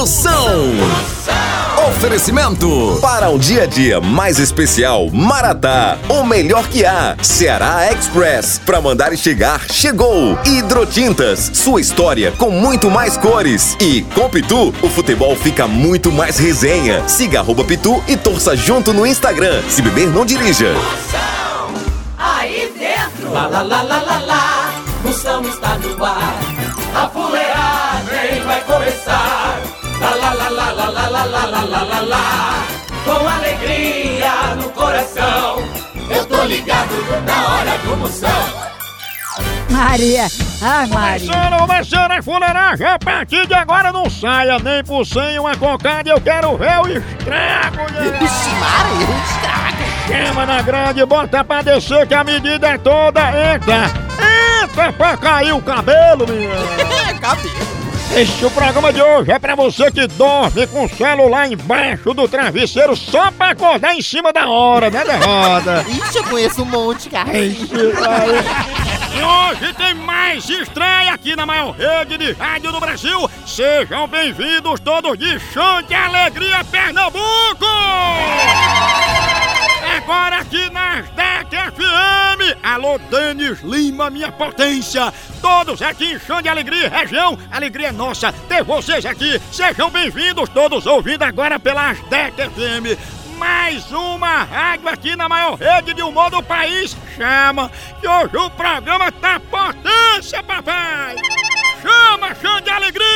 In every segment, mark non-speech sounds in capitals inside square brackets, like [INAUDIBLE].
Moção. Oferecimento para um dia a dia mais especial, Maratá, o melhor que há. Ceará Express, para mandar e chegar, chegou. Hidrotintas, sua história com muito mais cores. E com Pitu, o futebol fica muito mais resenha. Siga arroba Pitu e torça junto no Instagram. Se beber, não dirija. Aí dentro, lá lá lá lá lá lá, Moção está no ar. A fuleagem vai começar. Lá lá lá lá lá lá lá lá lá lá lá. Com alegria no coração, eu tô ligado na hora do Moção. Maria. Ai, Maria. Começando, começando a fuleiragem, a partir de agora não saia nem por sem uma cocada, eu quero ver o estrago, né? Vixe, Maria, um estrago. Chama na grande, bota pra descer que a medida é toda, entra, entra pra cair o cabelo, menina. Cabelo. Este é o programa de hoje é para você que dorme com o celular embaixo do travesseiro só para acordar em cima da hora, né, derrota? [LAUGHS] Ixi, eu conheço um monte, cara. Ixi, E hoje tem mais estreia aqui na maior rede de rádio do Brasil. Sejam bem-vindos todos de Chão de Alegria Pernambuco! É agora aqui nas 10 Rock FM! Alô, Denis Lima, minha potência! Todos aqui em chão de alegria região, alegria é nossa ter vocês aqui! Sejam bem-vindos todos ouvindo agora pela Azteca FM! mais uma rádio aqui na maior rede de humor do país. Chama, que hoje o programa tá potência, papai! Chama, chão de alegria!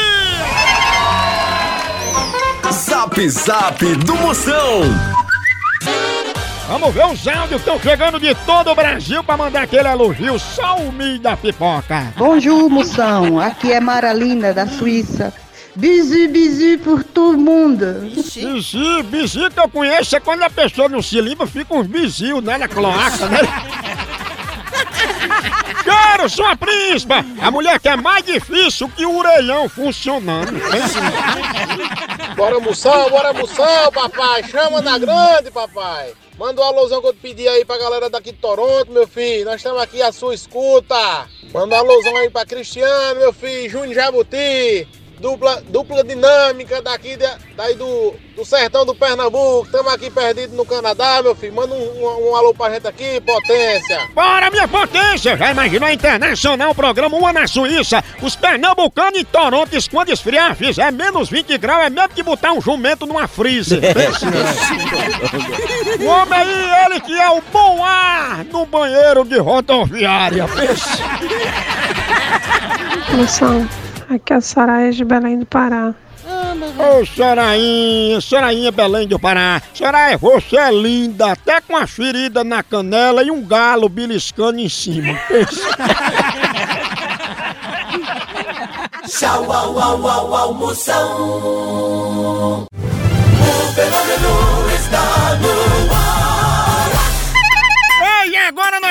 Zap, zap do Moção! Vamos ver os áudios que estão chegando de todo o Brasil pra mandar aquele elogio só o milho da pipoca. Bonjour, moção. Aqui é Maralina, da Suíça. Bisu, bisu por todo mundo. Bizi, bizi que eu conheço é quando a pessoa não se limpa, fica uns bizios, né, na cloaca, né? [LAUGHS] Quero sua príncipa! A mulher que é mais difícil que o orelhão funcionando. Bora moção, bora moção, papai. Chama na grande, papai. Manda um alôzão que eu te pedi aí pra galera daqui de Toronto, meu filho. Nós estamos aqui à sua escuta. Manda um alôzão aí pra Cristiano, meu filho. Júnior Jabuti. Dupla, dupla dinâmica daqui de- daí do, do sertão do Pernambuco. Estamos aqui perdidos no Canadá, meu filho. Manda um, um, um alô pra gente aqui, potência. Bora, minha potência! Já imaginou a internacional o programa Uma na Suíça? Os pernambucanos em Toronto, quando esfriar, fizer menos 20 graus, é mesmo que botar um jumento numa freezer. Pense, né? o homem aí, ele que é o bom ar no banheiro de rodoviária. Pense. Moção, aqui é a Soraya de Belém do Pará. Ô, Sorainha, Sorainha Belém do Pará. Soraia, você é linda, até com a ferida na canela e um galo beliscando em cima. [LAUGHS] Tchau, au, au, au, au, Moção. O fenômeno está no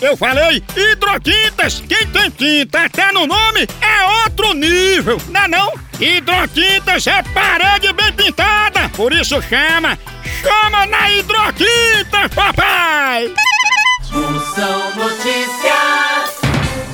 Eu falei hidrotintas, quem tem tinta até no nome é outro nível, não é não? Hidrotintas é parede bem pintada, por isso chama, chama na hidrotintas, papai! Notícias.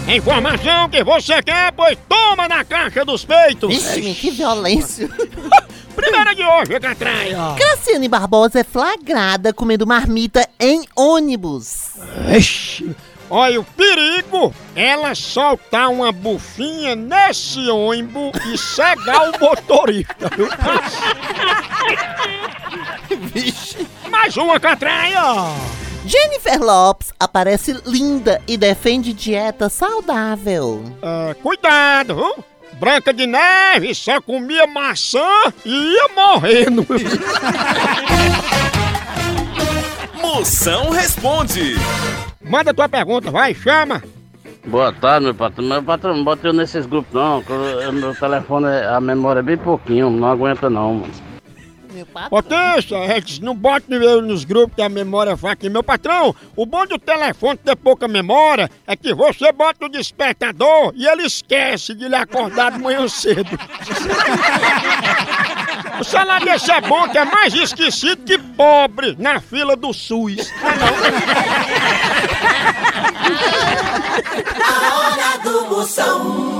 Informação que você quer, pois toma na caixa dos peitos! Vixe, que violência. [LAUGHS] Primeira de hoje, Catraia! Graciane Barbosa é flagrada comendo marmita em ônibus. Ixi, Olha, o perigo ela soltar uma bufinha nesse ônibus e cegar o motorista, viu? [LAUGHS] Vixe. Mais uma catraia! Jennifer Lopes aparece linda e defende dieta saudável. É, cuidado, viu? Branca de Neve só comia maçã e ia morrendo. [LAUGHS] Moção responde. Manda tua pergunta, vai, chama. Boa tarde, meu patrão. Meu patrão, não bota eu nesses grupos não, meu telefone, a memória é bem pouquinho, não aguenta não, mano. Meu patrão. Rex, não bote eu nos grupos que a memória vai aqui. Meu patrão, o bom do telefone ter pouca memória é que você bota o despertador e ele esquece de lhe acordar de manhã cedo. O salário desse é bom que é mais esquecido que pobre na fila do SUS. A hora do Moção.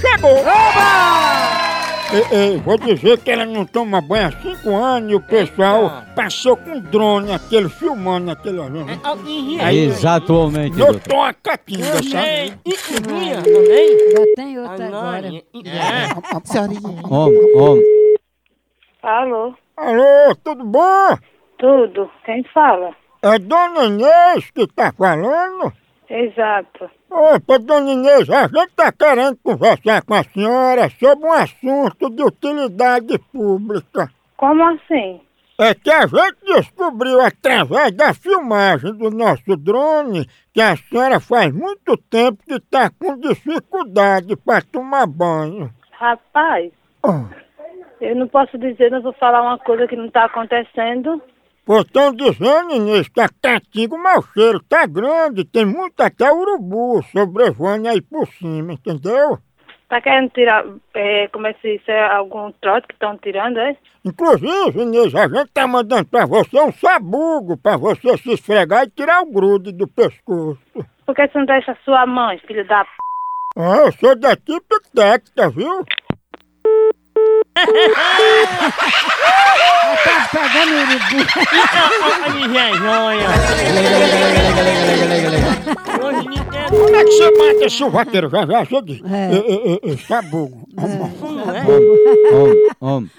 chegou! Ei, ei, vou dizer que ela não toma banho há cinco anos e o pessoal passou com drone, aquele filmando aquele. Aí, Exatamente. Notou a catinga, sabe? Já tem outra agora. Senhorinha. Homem, homem. Alô, Alô, tudo bom? tudo? Quem fala? É Dona Inês que tá falando? Exato. Opa, Dona Inês, a gente tá querendo conversar com a senhora sobre um assunto de utilidade pública. Como assim? É que a gente descobriu através da filmagem do nosso drone que a senhora faz muito tempo que tá com dificuldade para tomar banho. Rapaz, Ah, eu não posso dizer, não vou falar uma coisa que não tá acontecendo. Pô, estão dizendo, Inês, que a catinga, o mau cheiro tá grande, tem muito até urubu sobrevoando aí por cima, entendeu? Tá querendo tirar, é, como é que isso é algum trote que estão tirando, é? Inclusive, Inês, a gente tá mandando pra você um sabugo pra você se esfregar e tirar o grude do pescoço. Por que você não deixa sua mãe, filho da p... Ah, eu sou da Tac, viu? Tá pegando urubu. Como é que você mata esse vaqueiro? Já, já, já diz. É. Sabugo. Homem.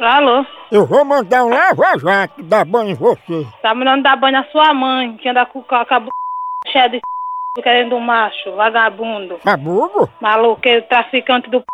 Alô? Eu vou mandar um lava-jato dar banho em você. Tá mandando dar banho na sua mãe, que anda com, a b... cheia de. Querendo um macho, vagabundo, Sabugo? maluqueiro, traficante do p...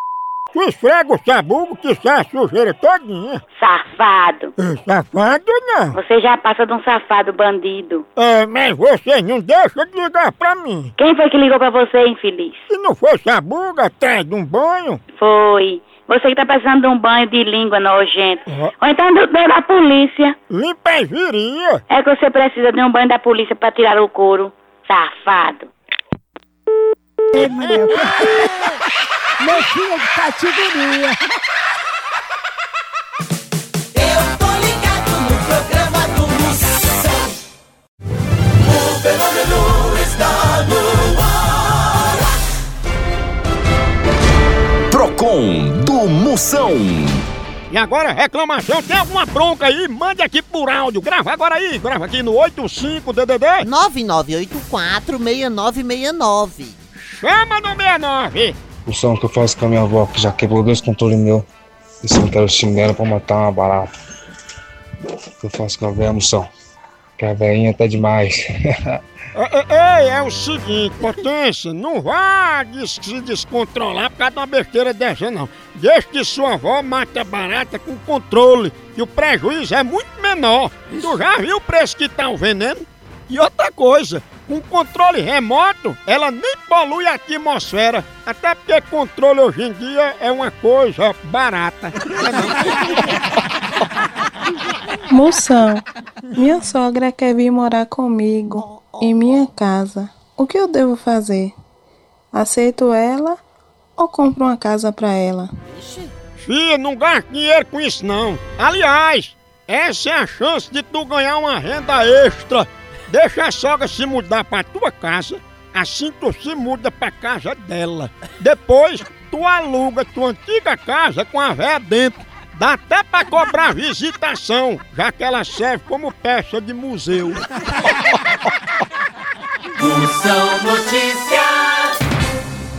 Tu esfrega o sabugo que sai a sujeira todinha. Safado. É, safado não. Você já passa de um safado bandido. É, mas você não deixa de ligar pra mim. Quem foi que ligou pra você, infeliz? Se não for sabugo atrás de um banho, Foi. Você que tá precisando de um banho de língua nojento. Ó. Ou então do, do da polícia. limpa as viria. É que você precisa de um banho da polícia pra tirar o couro. Safado. Ei, mulher. Meu filho é de categoria. Eu tô ligado no programa do Moção. O fenômeno está no ar. Procon do Moção. E agora, reclamação, tem alguma bronca aí? Mande aqui por áudio. Grava agora aí. Grava aqui no 85DDD. 9984-6969. Chama no 69. O som que eu faço com a minha avó, que já quebrou dois controles meus. E se eu quero chinelo pra matar uma barata. O que eu faço com a velha moção? Que a velhinha tá demais. Ei, ei, é o seguinte, potência, não vá des se descontrolar por causa de uma besteira dessa, não. Deixa que sua avó mate a barata com controle, que o prejuízo é muito menor. Tu já viu o preço que tá o veneno? E outra coisa, com controle remoto, ela nem polui a atmosfera, até porque controle hoje em dia é uma coisa barata. [LAUGHS] Moção, minha sogra quer vir morar comigo em minha casa. O que eu devo fazer? Aceito ela ou compro uma casa pra ela? Fia, não gasta dinheiro com isso não. Aliás, essa é a chance de tu ganhar uma renda extra. Deixa a sogra se mudar pra tua casa, assim tu se muda pra casa dela. Depois, tu aluga tua antiga casa com a véia dentro. Dá até pra cobrar visitação, já que ela serve como peça de museu. Moção Notícias.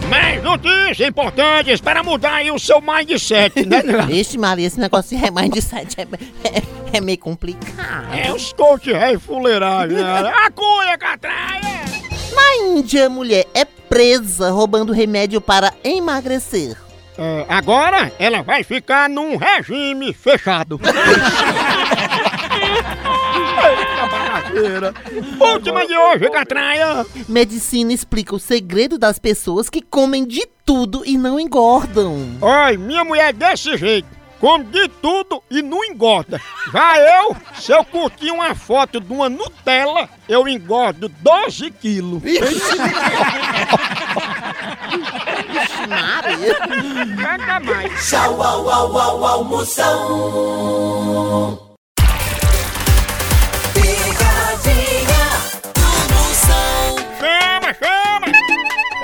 Mais notícias importantes para mudar aí o seu mindset, né? Vixe, Maria, esse negócio de mindset é, é, é meio complicado. É os coach rei fuleiragem, né? [LAUGHS] A cunha, catraia! Na Índia, mulher é presa roubando remédio para emagrecer. É, agora ela vai ficar num regime fechado. [LAUGHS] Eita. Última de hoje, Catraia. Medicina explica o segredo das pessoas que comem de tudo e não engordam. Oi, minha mulher é desse jeito. Come de tudo e não engorda. Já eu, se eu curtir uma foto de uma Nutella, eu engordo 12 quilos. Nada mais. Tchau, au, au, au, almoção. Picadinha do Moção. Chama, chama!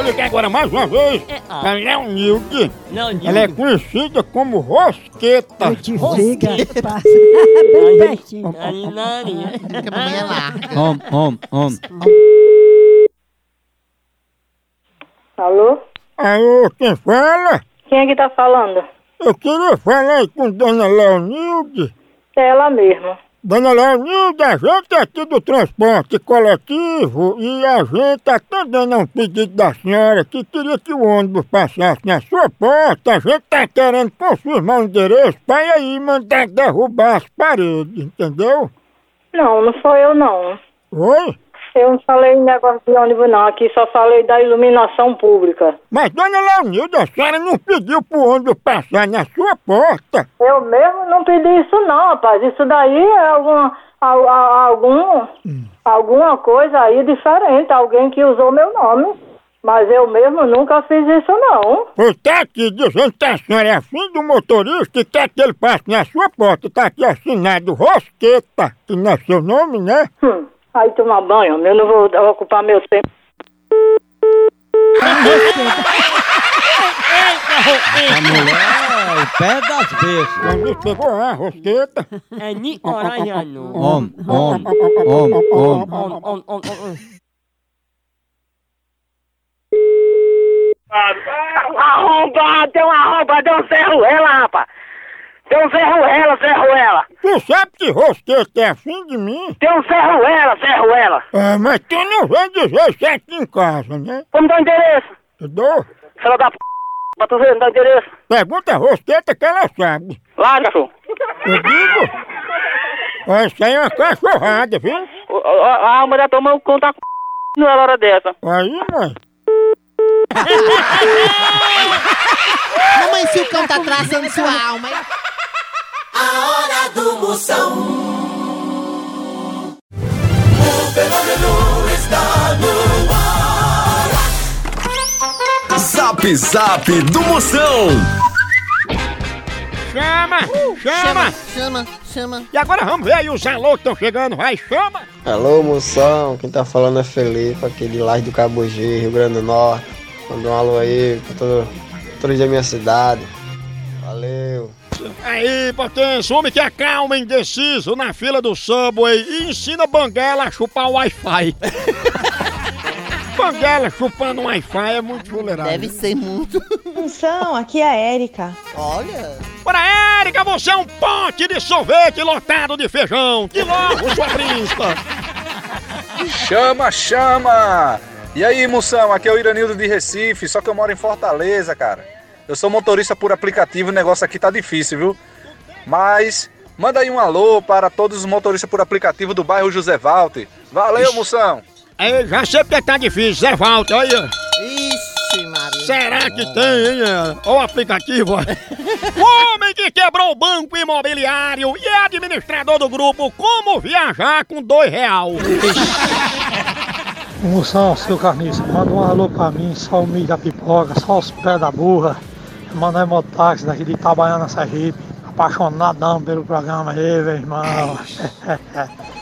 Olha aqui agora mais uma vez, a Leonilde. Ela é conhecida como Rosqueta. Eu te diga, passa [LAUGHS] bem pertinho. Om, om, om. Alô? Alô, quem fala? Quem é que tá falando? Eu queria falar com Dona Leonilde. É ela mesma. Dona Leonilde, a gente é aqui do transporte coletivo e a gente está atendendo a um pedido da senhora que queria que o ônibus passasse na sua porta. A gente está querendo confirmar o endereço para aí mandar derrubar as paredes, entendeu? Não, não sou eu não. Oi? Eu não falei em negócio de ônibus não, aqui só falei da iluminação pública. Mas, Dona Leonilde, a senhora não pediu pro ônibus passar na sua porta. Eu mesmo não pedi isso não, rapaz. Isso daí é alguma, al- al- algum, alguma coisa aí diferente, alguém que usou meu nome. Mas eu mesmo nunca fiz isso não. Pois tá aqui dizendo que a senhora é afim do motorista e quer que ele passe na sua porta. Tá aqui assinado Rosqueta, que não é seu nome, né? Hum, aí tomar banho, eu não vou ocupar meu tempo. A mulher é o pé das bestas. Quando pegou a Rosqueta. É Ni Oraiano. Om, om, om, om. On. Arrombado, tem um arrombado, tem um ferro ela, rapaz. Tem um ferro ela, ferro ela. Tu sabe que Rosqueta é afim de mim? Tem um ferro ela, ferro ela. É, mas tu não vem dizer isso aqui em casa, né? Como dá o endereço? Eu dou. Filha da p... Pra tu ver, não dá o endereço. Pergunta a Rosqueta que ela sabe. Lá, cachorro. Eu digo. Isso aí é uma cachorrada, viu? A alma da tua mão conta com não é hora dessa. Aí, mãe. [LAUGHS] Mamãe, se o cão tá traçando sua alma. hein? A hora do Moção. O fenômeno está no ar. Zap Zap do Moção. Chama! Chama! Chama, Chama. E agora vamos ver aí os alô que estão chegando. Vai, chama. Alô, moção, quem tá falando é Felipe, aqui de Laje do Cabugi, Rio Grande do Norte. Manda um alô aí pra todo, todo dia minha cidade. Valeu. Aí, potência, homem que acalma indeciso na fila do Subway e ensina Banguela a chupar o Wi-Fi. [LAUGHS] Banguela chupando Wi-Fi é muito fuleirado. Deve ser muito. Moção, aqui é a Érica. Olha. Para Érica, você é um pote de sorvete lotado de feijão. Que logo, sua príncipa. Chama, chama! E aí, moção, aqui é o Iranildo de Recife, só que eu moro em Fortaleza, cara. Eu sou motorista por aplicativo, o negócio aqui tá difícil, viu? Mas manda aí um alô para todos os motoristas por aplicativo do bairro José Walter. Valeu, moção! Aí, já sei porque tá difícil, Zé Walter, aí. ó. Ixi, Maria. Será que tem, hein? é? Ó o aplicativo. ó. o homem que quebrou o banco imobiliário e é administrador do grupo Como Viajar com dois real. Moção, seu carniça, manda um alô pra mim, só o milho da pipoca, só os pés da burra. Mano é mototáxi daqui de Itabaiana, Sergipe. Apaixonadão pelo programa aí, meu irmão. [LAUGHS]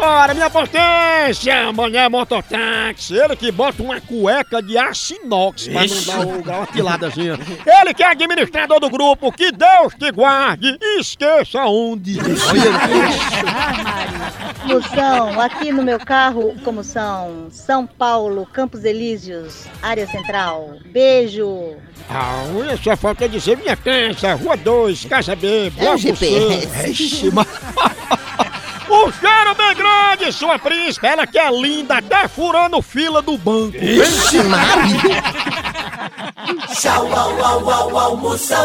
Bora, minha potência! Amanhã é mototáxi. Ele que bota uma cueca de aço inox pra não dar uma tiladazinha. Ele que é administrador do grupo. Que Deus te guarde esqueça onde. Moção, aqui no meu carro, como são São Paulo, Campos Elíseos, área central. Beijo. Ah, olha só falta dizer minha casa, Rua 2, Casa B, Bloco C. GPS. Ixi, mas- [LAUGHS] O cheiro bem grande, sua príncipe, ela que é linda, até furando fila do banco. Ixi, Maria. Tchau, au, au, au, au, moção.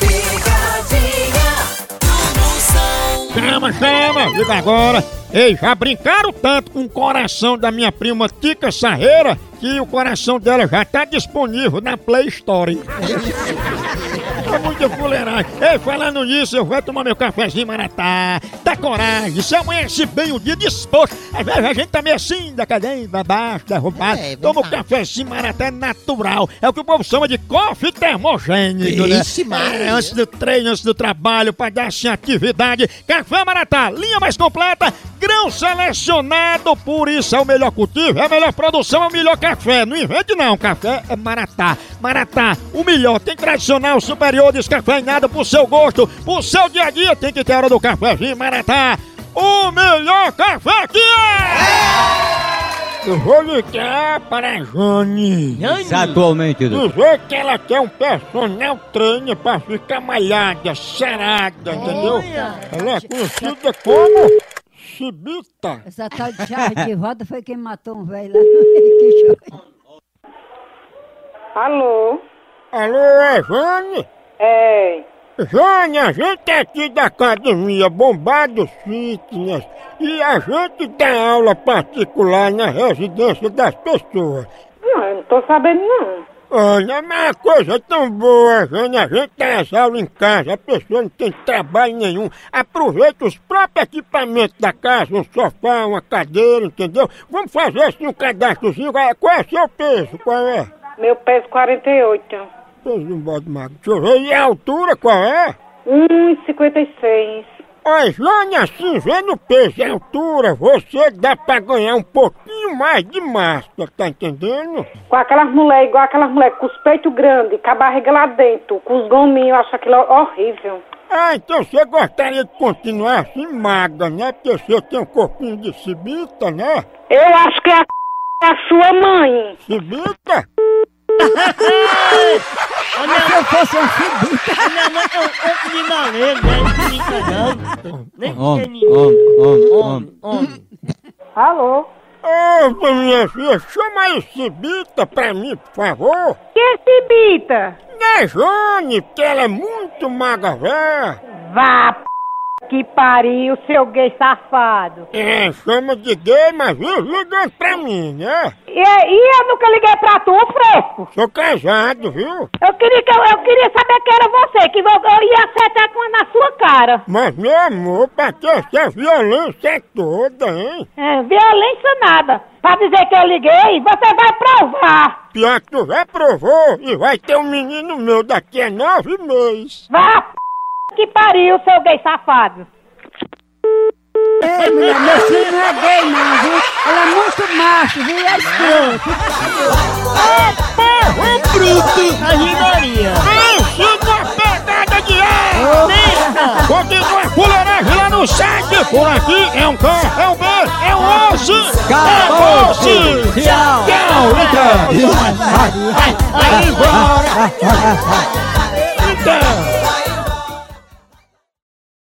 Picadinha do moção. Chama, chama, diga agora. Ei, já brincaram tanto com o coração da minha prima Tica Sarreira que o coração dela já tá disponível na Play Store. [LAUGHS] É muita fuleiragem. Ei, falando nisso, eu vou tomar meu cafezinho maratá. Dá coragem, se amanhece bem o dia disposto. Às vezes a gente tá meio assim, da cadeia, pra baixo, derrubado. É, Toma o verdade. cafezinho maratá natural. É o que o povo chama de coffee termogênico, né? Ixi, Maria. É, antes do treino, antes do trabalho, pra dar assim atividade. Café Maratá, linha mais completa, grão selecionado, por isso é o melhor cultivo, é a melhor produção, é o melhor café. Não invente não, café é Maratá. Maratá, o melhor, tem tradicional, superior, descafeinado pro seu gosto, pro seu dia a dia, tem que ter hora do cafezinho Maratá. O melhor café que é! Eu vou ligar para a Jane. Atualmente. Dizer que ela quer um personal trainer pra ficar malhada, sarada, entendeu? Ela é conhecida como Chibita. Essa tal de chave de roda foi quem matou um velho lá no Alô? Alô, é Jane? É. Jane, a gente é aqui da academia Bombado Fitness e a gente dá aula particular na residência das pessoas. Não, eu não tô sabendo não. Olha, mas a coisa é tão boa, Jane. A gente tem essa aula em casa, a pessoa não tem trabalho nenhum. Aproveita os próprios equipamentos da casa, um sofá, uma cadeira, entendeu? Vamos fazer assim um cadastrozinho. Qual é- Qual é o seu peso? Qual é? Meu peso 48. Peso de um bode magro. Deixa eu ver. E a altura qual é? 1,56. Olha, assim, vendo o peso e a altura, você dá pra ganhar um pouquinho mais de massa, tá entendendo? Com aquelas mulheres, igual aquelas mulheres com os peitos grandes, com a barriga lá dentro, com os gominhos, eu acho aquilo horrível. Ah, então você gostaria de continuar assim magra, né? Porque você tem um corpinho de cibita, né? Eu acho que é a, a sua mãe. Cibita? Se eu fosse um filho. Minha mãe é um de maleiro, né? Não brinca não. Nem Homem, tem homem, homem, homem. Alô? Ô, minha filha, chama aí Cibita pra mim, por favor. Que esse bita? Né, Jane, porque ela é muito magra, véia. Vá, p... que pariu, seu gay safado. É, chama de gay, mas vive ligando pra mim, né? E, e eu nunca liguei pra tu, fresco? Sou casado, viu? Eu queria, que eu, eu queria saber que era você, que eu, eu ia acertar com na sua cara. Mas, meu amor, pra que essa violência toda, hein? É, violência nada. pra dizer que eu liguei, você vai provar. Pior que tu já provou e vai ter um menino meu daqui a nove meses. Vá. Que pariu, seu gay safado. Ei, mulher, meu filho não é gay não, viu? Ela é muito macho, viu? É escroto. Porra, bruto! A rimaria! Uma pegada de ar! Eita! Continua a fuleiragem lá no site! Por aqui é um K, é um B, é um osso! Acabou-se! Acabou-se! Tchau! Tchau! Então! Vai, vai, vai embora! Então!